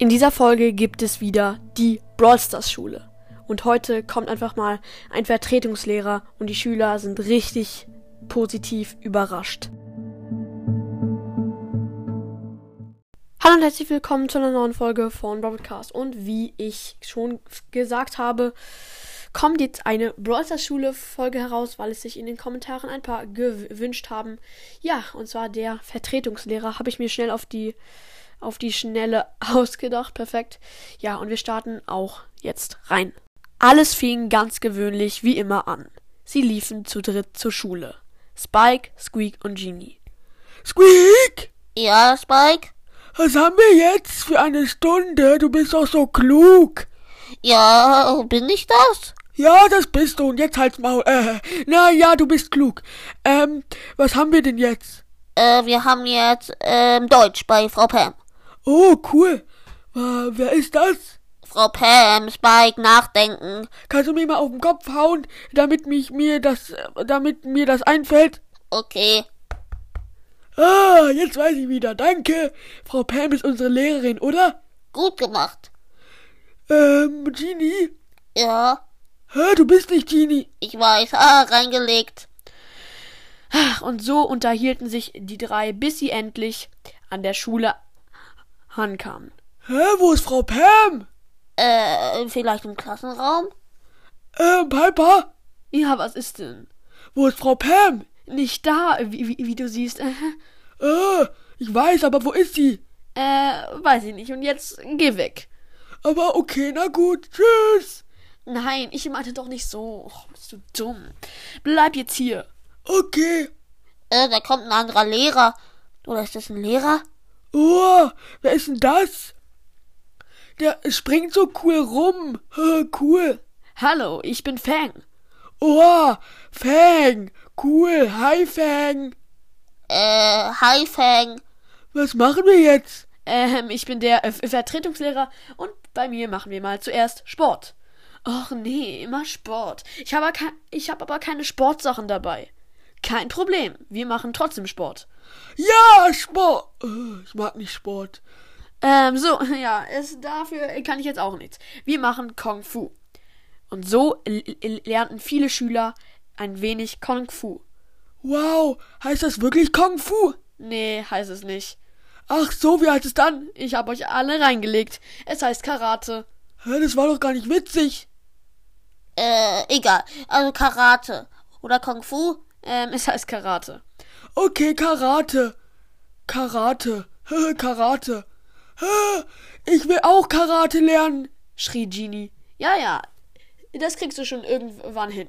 In dieser Folge gibt es wieder die Brawl Stars Schule. Und heute kommt einfach mal ein Vertretungslehrer und die Schüler sind richtig positiv überrascht. Hallo und herzlich willkommen zu einer neuen Folge von Broadcast. Und wie ich schon gesagt habe, kommt jetzt eine Brawl Stars Schule Folge heraus, weil es sich in den Kommentaren ein paar gewünscht haben. Ja, und zwar der Vertretungslehrer habe ich mir schnell auf die auf die Schnelle ausgedacht. Perfekt. Ja, und wir starten auch jetzt rein. Alles fing ganz gewöhnlich wie immer an. Sie liefen zu dritt zur Schule. Spike, Squeak und Genie. Squeak! Ja, Spike? Was haben wir jetzt für eine Stunde? Du bist doch so klug. Ja, bin ich das? Ja, das bist du. Und jetzt halt's Maul. Äh, na ja, du bist klug. Ähm, was haben wir denn jetzt? Äh, wir haben jetzt, ähm, Deutsch bei Frau Pam. Oh, cool. Äh, wer ist das? Frau Pam, Spike, nachdenken. Kannst du mir mal auf den Kopf hauen, damit mich mir das, damit mir das einfällt? Okay. Ah, jetzt weiß ich wieder. Danke. Frau Pam ist unsere Lehrerin, oder? Gut gemacht. Ähm, Genie? Ja, Hä, du bist nicht Genie. ich weiß. Ah, reingelegt. Und so unterhielten sich die drei, bis sie endlich an der Schule ankamen. Hä, wo ist Frau Pam? Äh, vielleicht im Klassenraum? Ähm, Piper? Ja, was ist denn? Wo ist Frau Pam? Nicht da, wie, wie, wie du siehst. Äh, ich weiß, aber wo ist sie? Äh, weiß ich nicht. Und jetzt geh weg. Aber okay, na gut. Tschüss. Nein, ich meinte doch nicht so. Och, bist du dumm. Bleib jetzt hier. Okay. Äh, da kommt ein anderer Lehrer. Oder ist das ein Lehrer? Oh, wer ist denn das? Der springt so cool rum. Cool. Hallo, ich bin Fang. Oh, Fang. Cool. Hi, Fang. Äh, Hi Fang. Was machen wir jetzt? Ähm, ich bin der äh, Vertretungslehrer und bei mir machen wir mal zuerst Sport. Och nee, immer Sport. Ich habe ke ich hab aber keine Sportsachen dabei. Kein Problem, wir machen trotzdem Sport. Ja, Sport. Äh, Ich mag nicht Sport. Ähm, so, ja, es, dafür kann ich jetzt auch nichts. Wir machen Kung Fu. Und so lernten viele Schüler ein wenig Kung Fu. Wow, heißt das wirklich Kung Fu? Nee, heißt es nicht. Ach so, wie heißt es dann? Ich habe euch alle reingelegt. Es heißt Karate. Hä, das war doch gar nicht witzig. Äh, egal. Also Karate. Oder Kung Fu? Ähm, es heißt Karate. Okay, Karate. Karate. Karate. Ich will auch Karate lernen. schrie Genie. Ja, ja, das kriegst du schon irgendwann hin.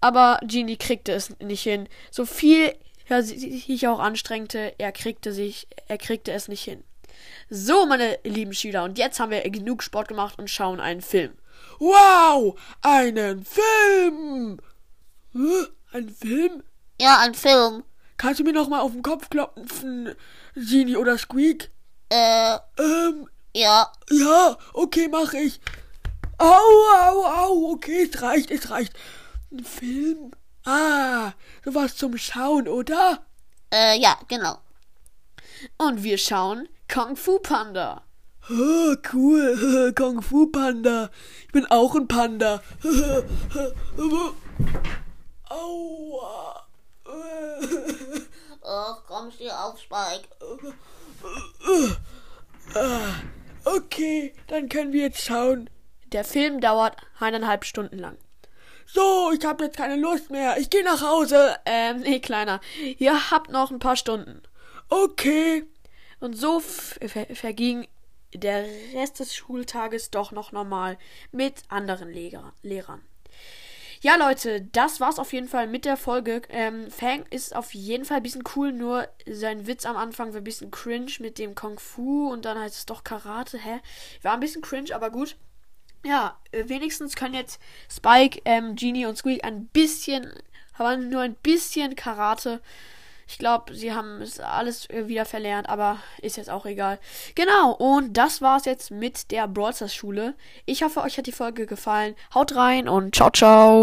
Aber Genie kriegte es nicht hin. So viel er sich auch anstrengte, er kriegte sich, er kriegte es nicht hin. So, meine lieben Schüler, und jetzt haben wir genug Sport gemacht und schauen einen Film. Wow, einen Film. Hä, Ein Film? Ja, ein Film. Kannst du mir noch mal auf den Kopf klopfen, Genie oder Squeak? Äh, Ähm, ja. ja, okay, mach ich. Au, au, au, okay, es reicht, es reicht. Ein Film? Ah, sowas zum Schauen, oder? Äh, ja, genau. Und wir schauen Kung Fu Panda. Oh, cool, Kung Fu Panda. Ich bin auch ein Panda. Aua. Oh, komm, steh auf, Spike. Okay, dann können wir jetzt schauen. Der Film dauert eineinhalb Stunden lang. So, ich habe jetzt keine Lust mehr. Ich gehe nach Hause. Ähm, nee, Kleiner. Ihr habt noch ein paar Stunden. Okay. Und so ver verging der Rest des Schultages doch noch normal mit anderen Lehrer Lehrern. Ja, Leute, das war's auf jeden Fall mit der Folge. Ähm, Fang ist auf jeden Fall ein bisschen cool, nur sein Witz am Anfang war ein bisschen cringe mit dem Kung Fu und dann heißt es doch Karate, hä? War ein bisschen cringe, aber gut. Ja, äh, wenigstens können jetzt Spike, ähm, Genie und Squeak ein bisschen, aber nur ein bisschen Karate. Ich glaube, sie haben es alles äh, wieder verlernt, aber ist jetzt auch egal. Genau, und das war's jetzt mit der Brawl Stars Schule. Ich hoffe, euch hat die Folge gefallen. Haut rein und ciao, ciao.